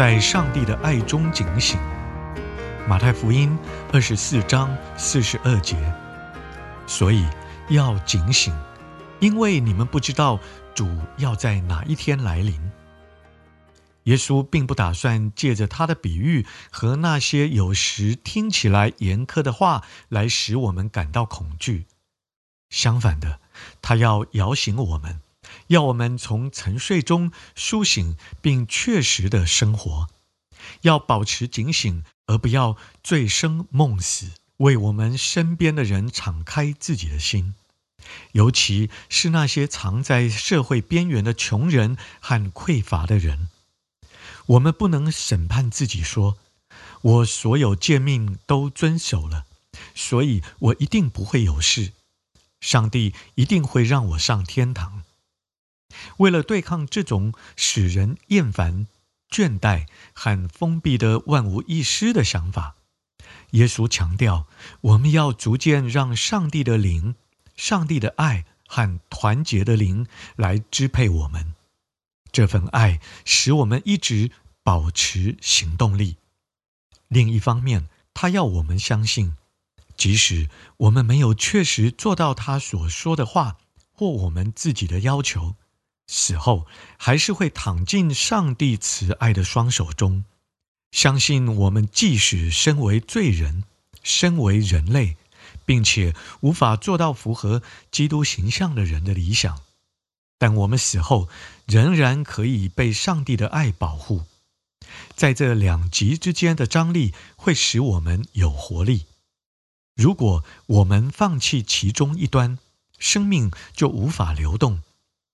在上帝的爱中警醒，马太福音二十四章四十二节。所以要警醒，因为你们不知道主要在哪一天来临。耶稣并不打算借着他的比喻和那些有时听起来严苛的话来使我们感到恐惧，相反的，他要摇醒我们。要我们从沉睡中苏醒，并确实的生活；要保持警醒，而不要醉生梦死。为我们身边的人敞开自己的心，尤其是那些藏在社会边缘的穷人和匮乏的人。我们不能审判自己说：“我所有诫命都遵守了，所以我一定不会有事。上帝一定会让我上天堂。”为了对抗这种使人厌烦、倦怠和封闭的万无一失的想法，耶稣强调，我们要逐渐让上帝的灵、上帝的爱和团结的灵来支配我们。这份爱使我们一直保持行动力。另一方面，他要我们相信，即使我们没有确实做到他所说的话或我们自己的要求。死后还是会躺进上帝慈爱的双手中，相信我们即使身为罪人，身为人类，并且无法做到符合基督形象的人的理想，但我们死后仍然可以被上帝的爱保护。在这两极之间的张力会使我们有活力。如果我们放弃其中一端，生命就无法流动。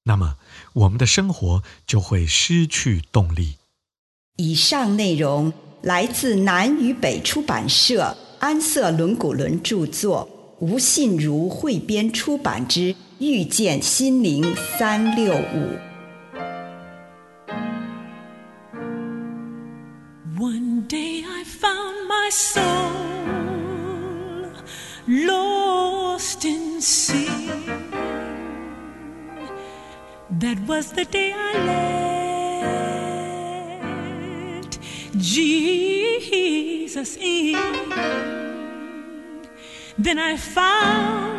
那么，我们的生活就会失去动力。以上内容来自南与北出版社安瑟伦古伦著作，吴信如汇编出版之《遇见心灵三六五》。One day I found my soul lost in sin. That was the day I let Jesus in. Then I found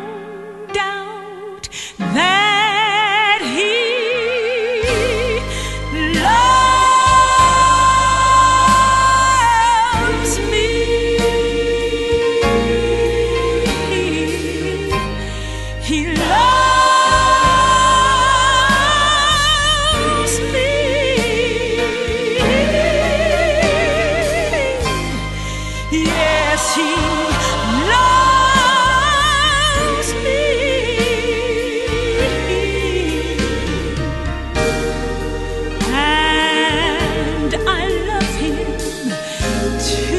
to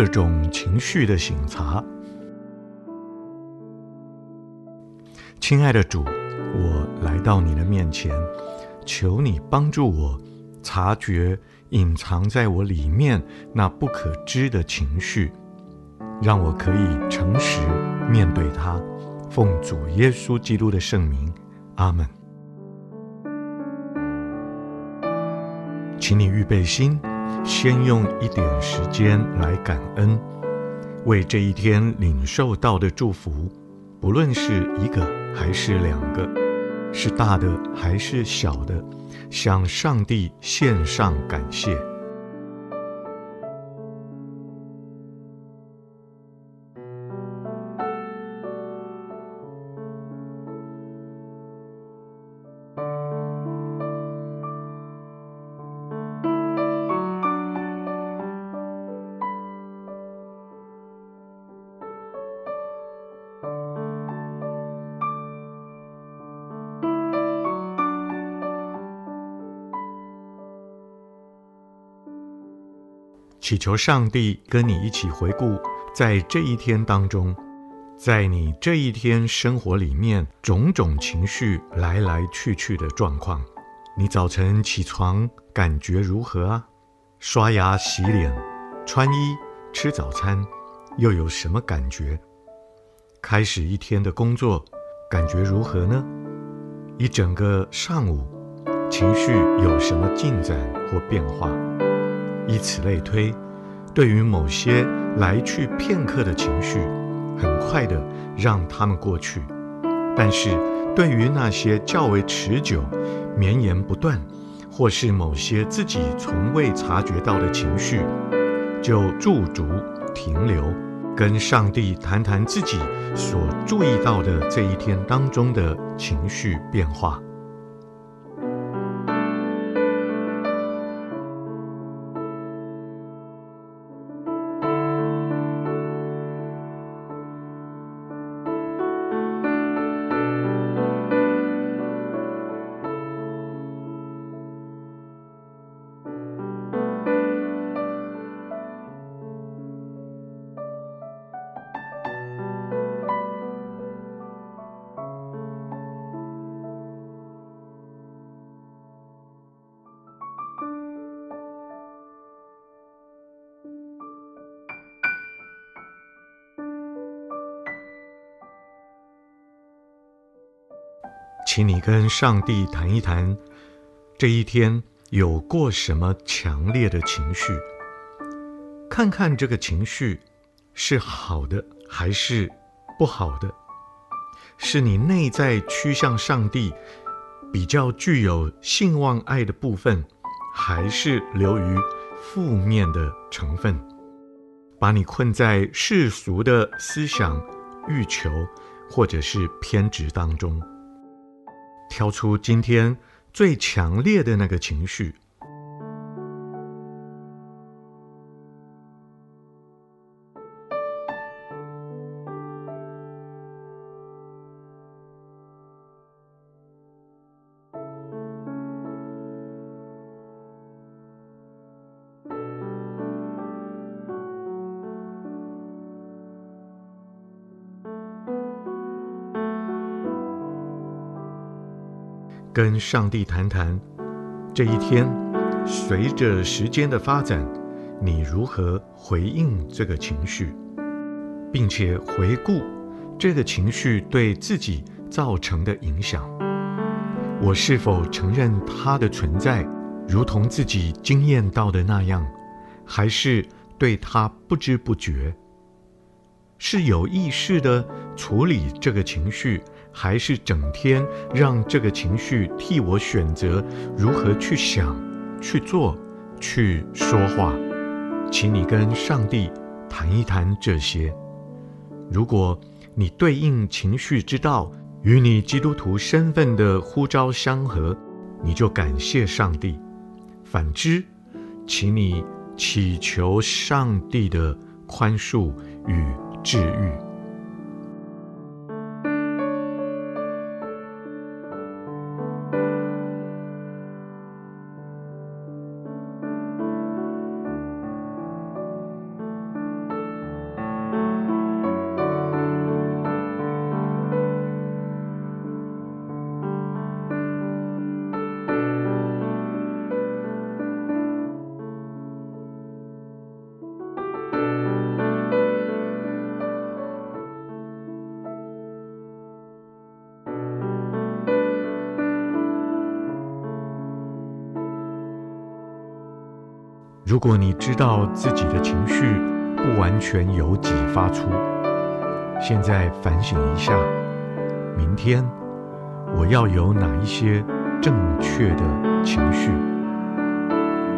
各种情绪的醒察。亲爱的主，我来到你的面前，求你帮助我察觉隐藏在我里面那不可知的情绪，让我可以诚实面对它。奉主耶稣基督的圣名，阿门。请你预备心，先用一点时间来感恩，为这一天领受到的祝福，不论是一个。还是两个，是大的还是小的，向上帝献上感谢。祈求上帝跟你一起回顾，在这一天当中，在你这一天生活里面种种情绪来来去去的状况，你早晨起床感觉如何啊？刷牙、洗脸、穿衣、吃早餐，又有什么感觉？开始一天的工作，感觉如何呢？一整个上午，情绪有什么进展或变化？以此类推，对于某些来去片刻的情绪，很快的让他们过去；但是，对于那些较为持久、绵延不断，或是某些自己从未察觉到的情绪，就驻足停留，跟上帝谈谈自己所注意到的这一天当中的情绪变化。请你跟上帝谈一谈，这一天有过什么强烈的情绪？看看这个情绪是好的还是不好的？是你内在趋向上帝比较具有信望爱的部分，还是流于负面的成分，把你困在世俗的思想、欲求或者是偏执当中？挑出今天最强烈的那个情绪。跟上帝谈谈，这一天，随着时间的发展，你如何回应这个情绪，并且回顾这个情绪对自己造成的影响。我是否承认它的存在，如同自己经验到的那样，还是对它不知不觉？是有意识地处理这个情绪？还是整天让这个情绪替我选择如何去想、去做、去说话，请你跟上帝谈一谈这些。如果你对应情绪之道与你基督徒身份的呼召相合，你就感谢上帝；反之，请你祈求上帝的宽恕与治愈。如果你知道自己的情绪不完全由己发出，现在反省一下，明天我要有哪一些正确的情绪？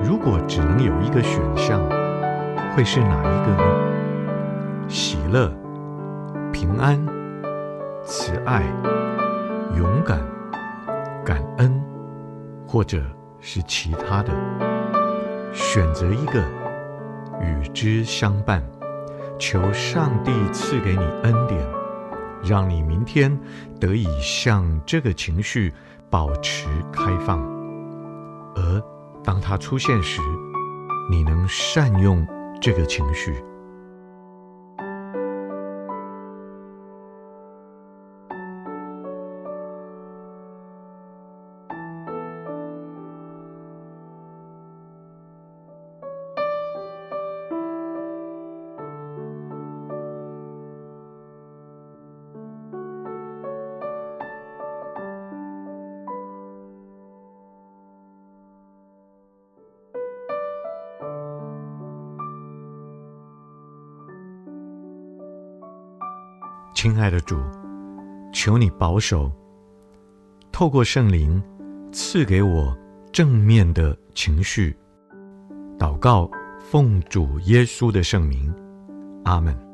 如果只能有一个选项，会是哪一个呢？喜乐、平安、慈爱、勇敢、感恩，或者是其他的？选择一个，与之相伴，求上帝赐给你恩典，让你明天得以向这个情绪保持开放，而当它出现时，你能善用这个情绪。亲爱的主，求你保守，透过圣灵赐给我正面的情绪。祷告，奉主耶稣的圣名，阿门。